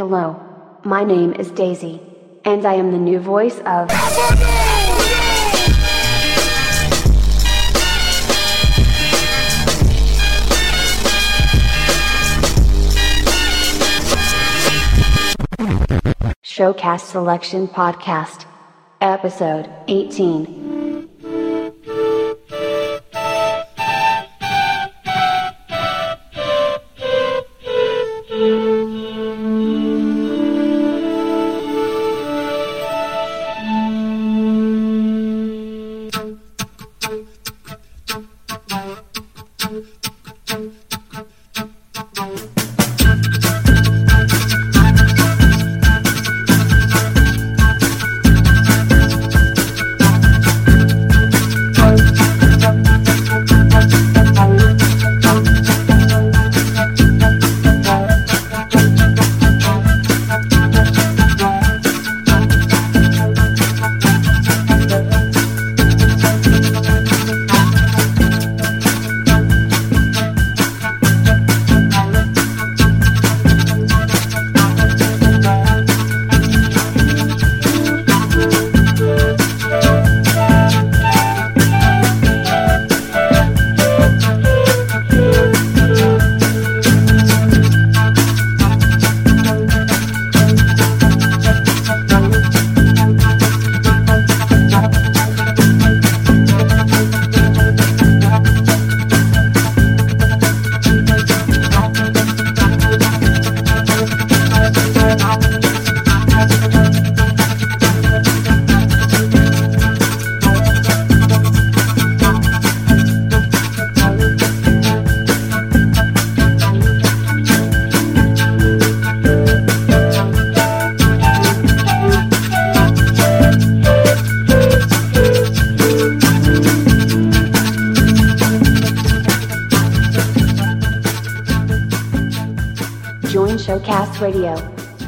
Hello, my name is Daisy, and I am the new voice of. Showcast Selection Podcast, Episode 18.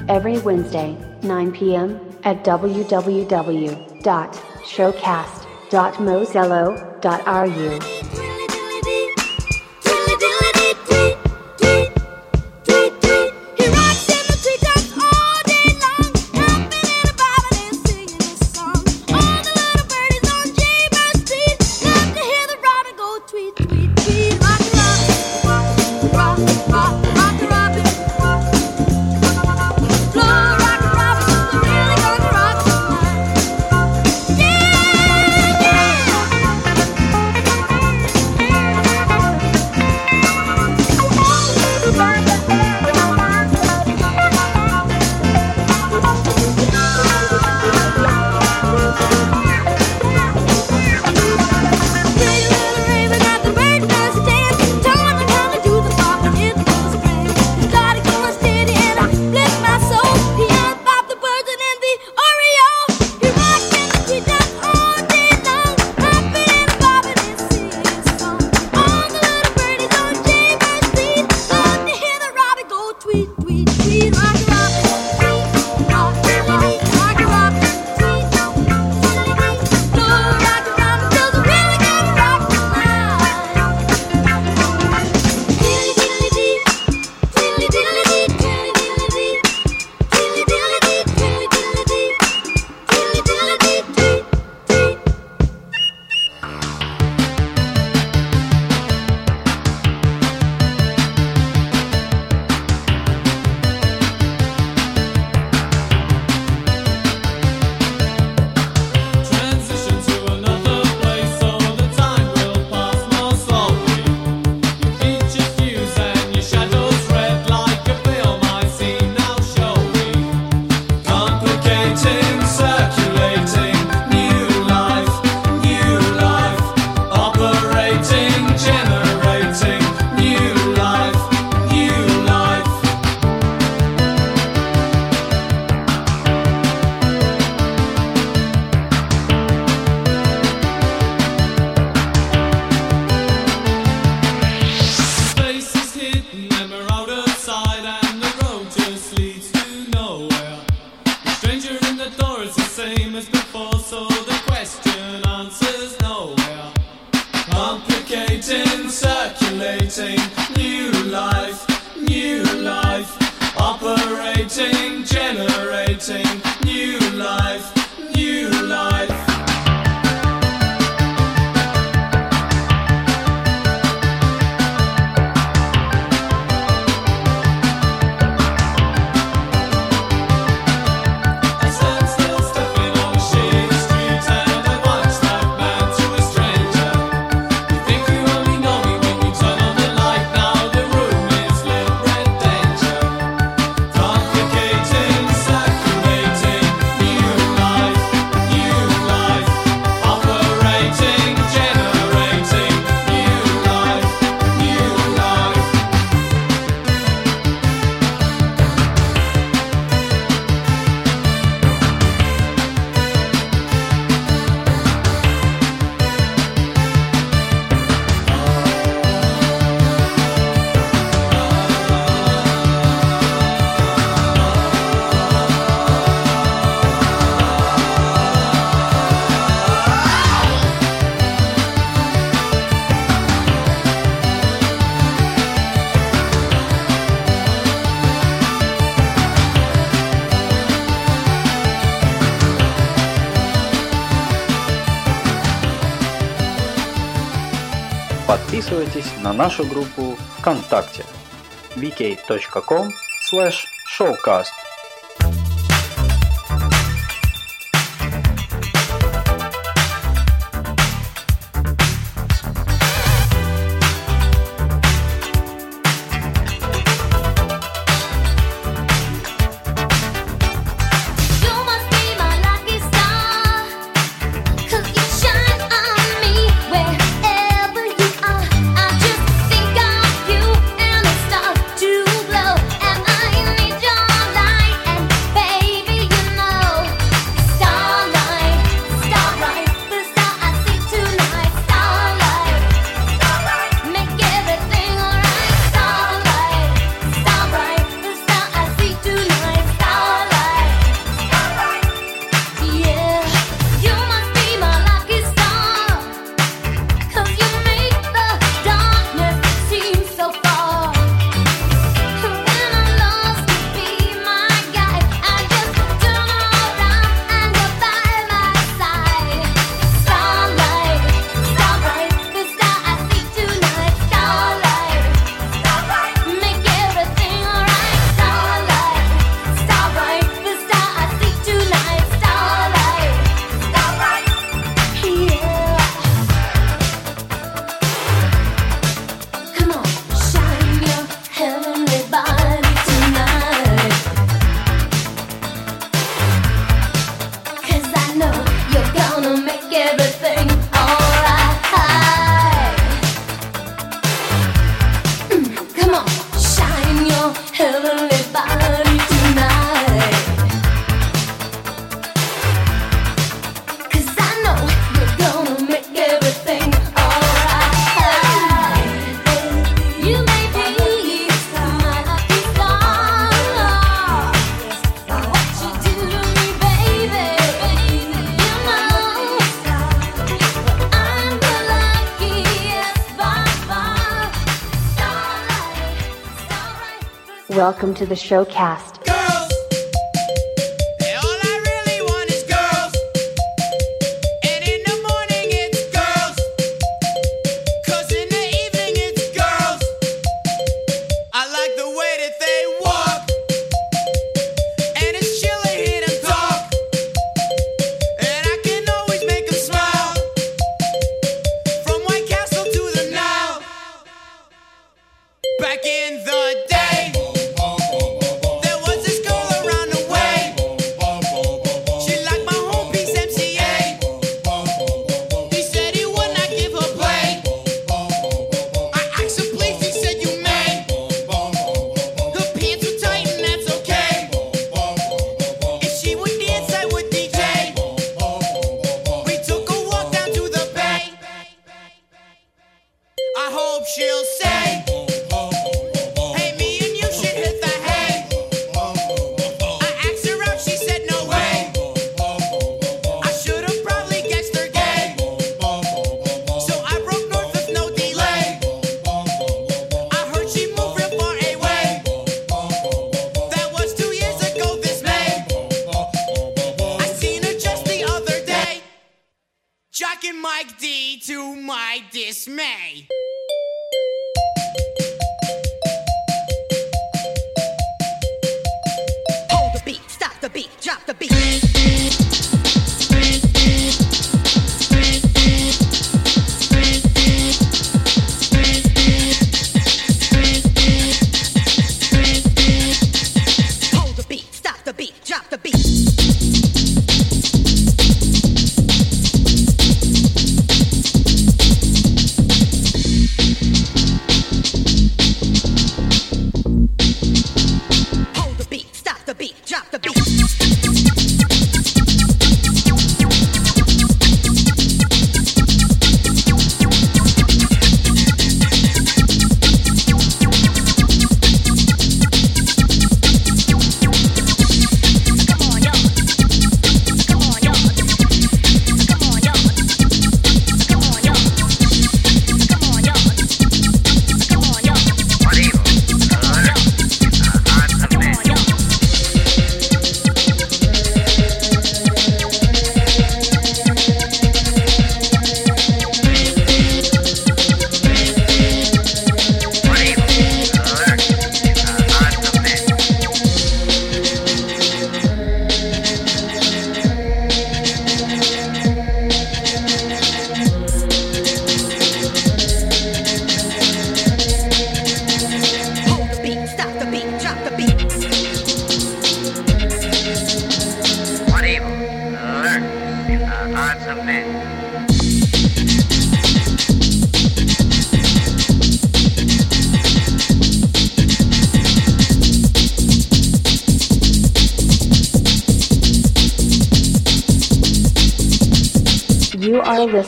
every Wednesday, 9 p.m. at www.showcast.mozello.ru. нашу группу ВКонтакте. vk.com showcast. Welcome to the showcast. My dismay. Hold the beat, stop the beat, drop the beat.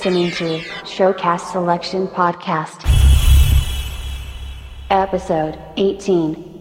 Listening to Showcast Selection Podcast. Episode 18.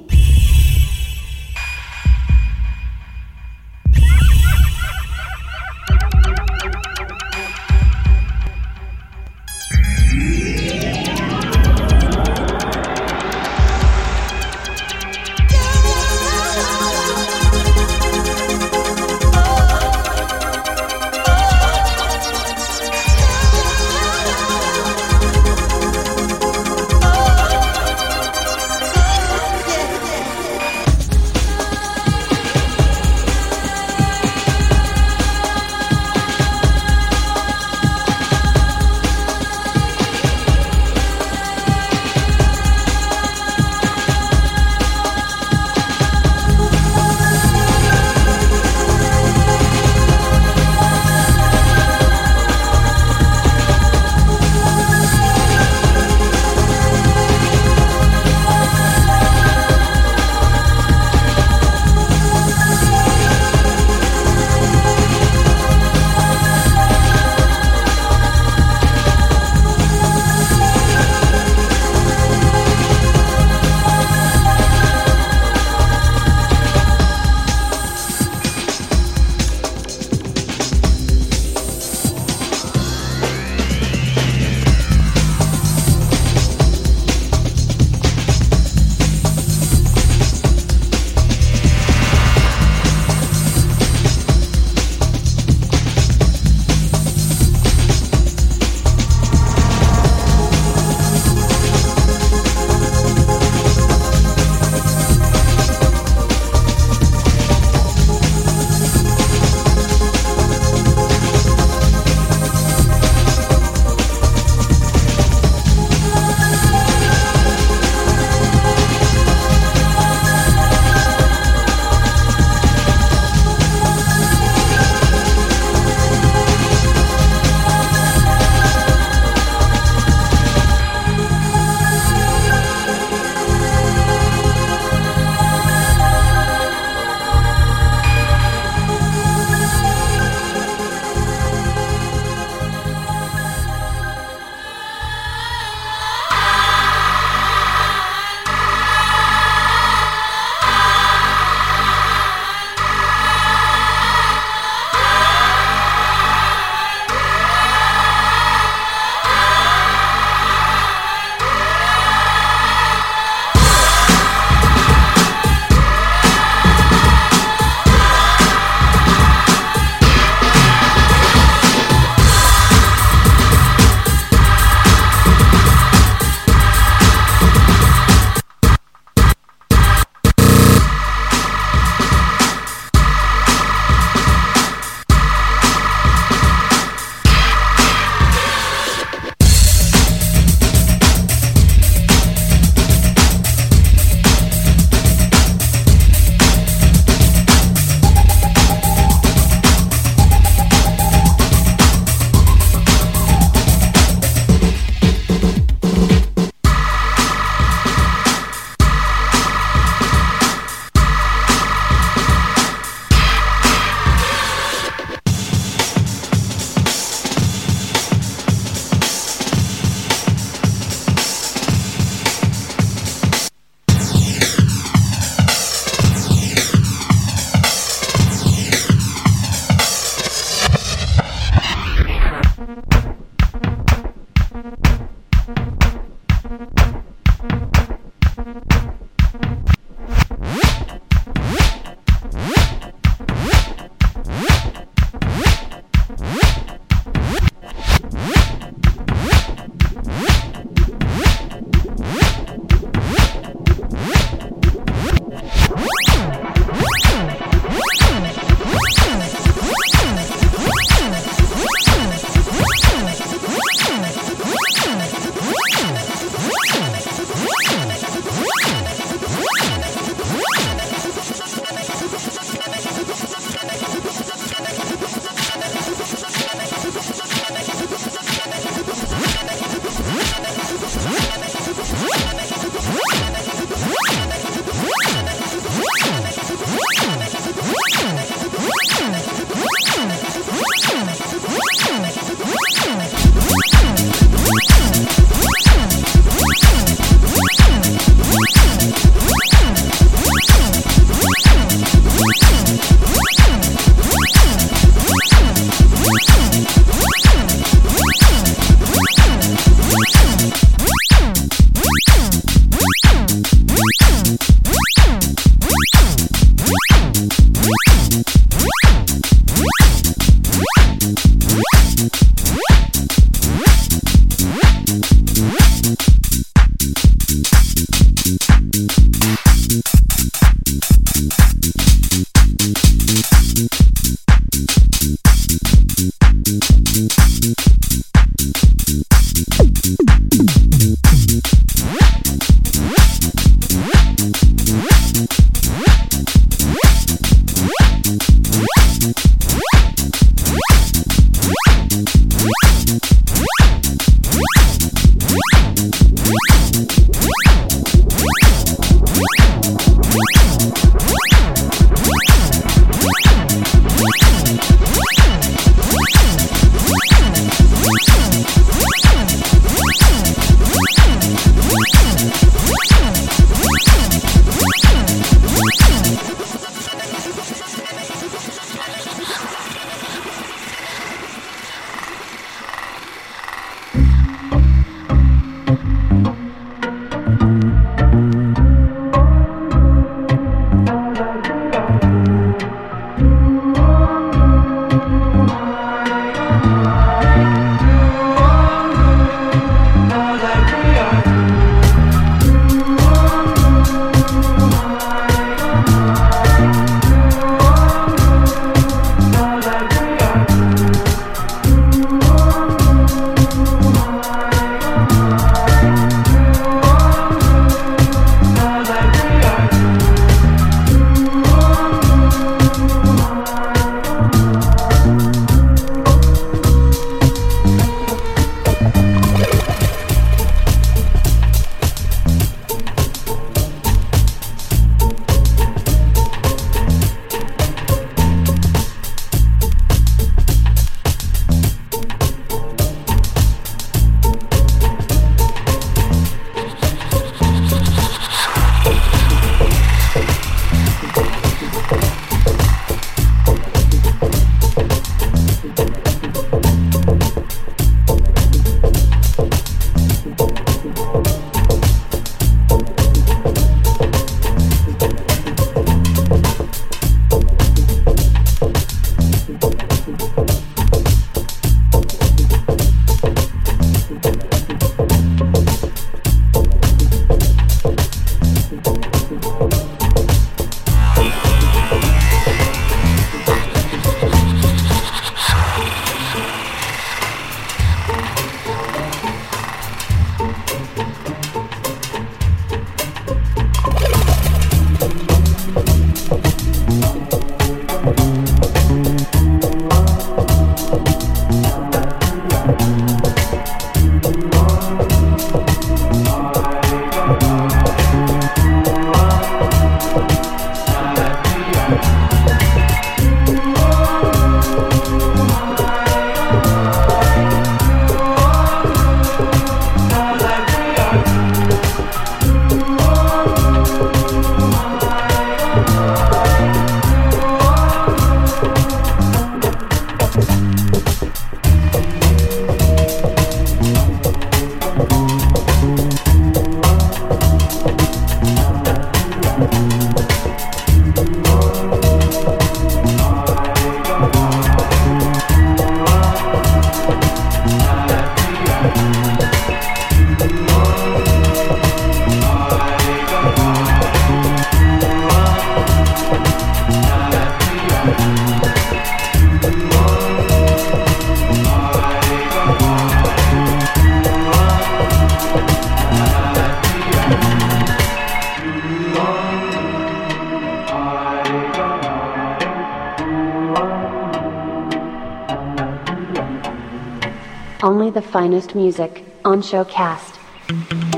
Finest music on Showcast.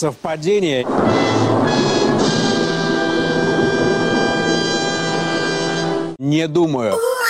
Совпадение. Не думаю. Ooh,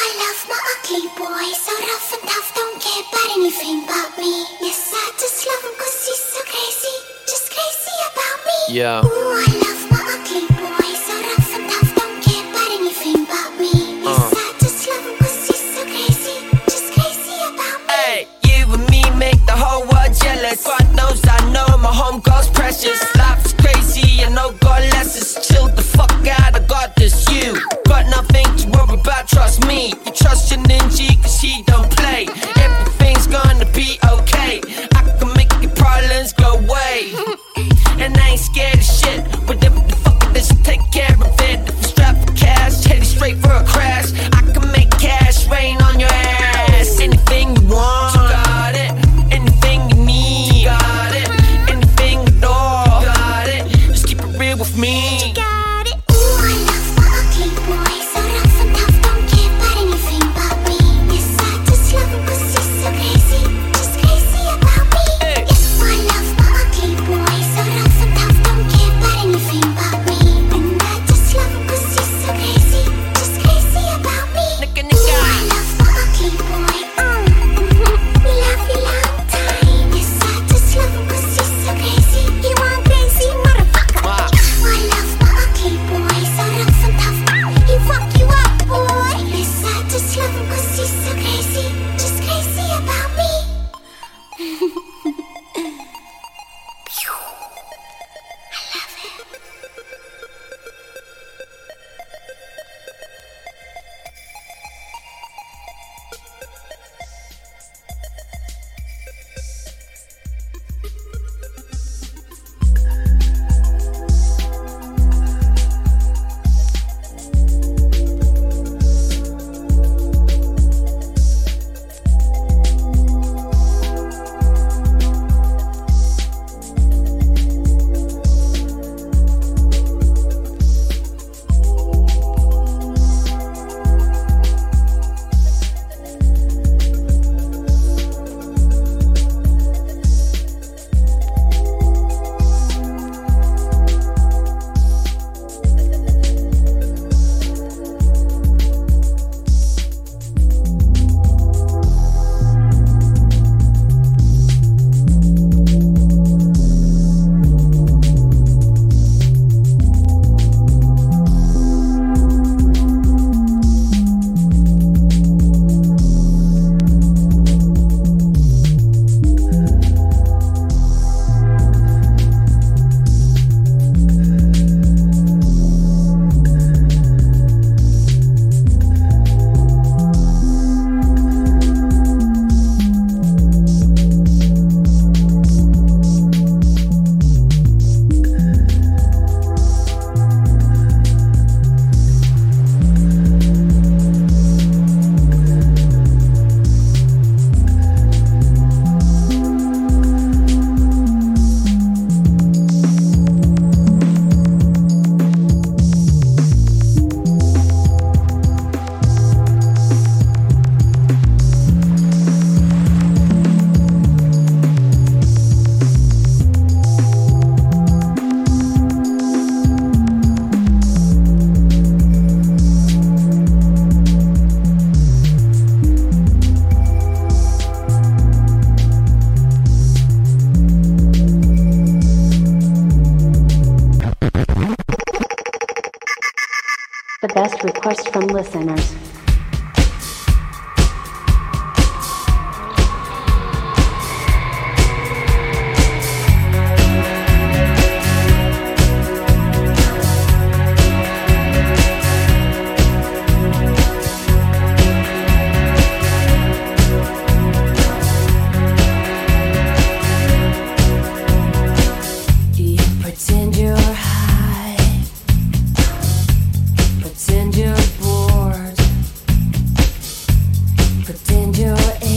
best requests from listeners. You're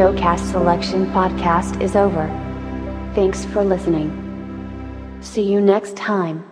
Showcast Selection podcast is over. Thanks for listening. See you next time.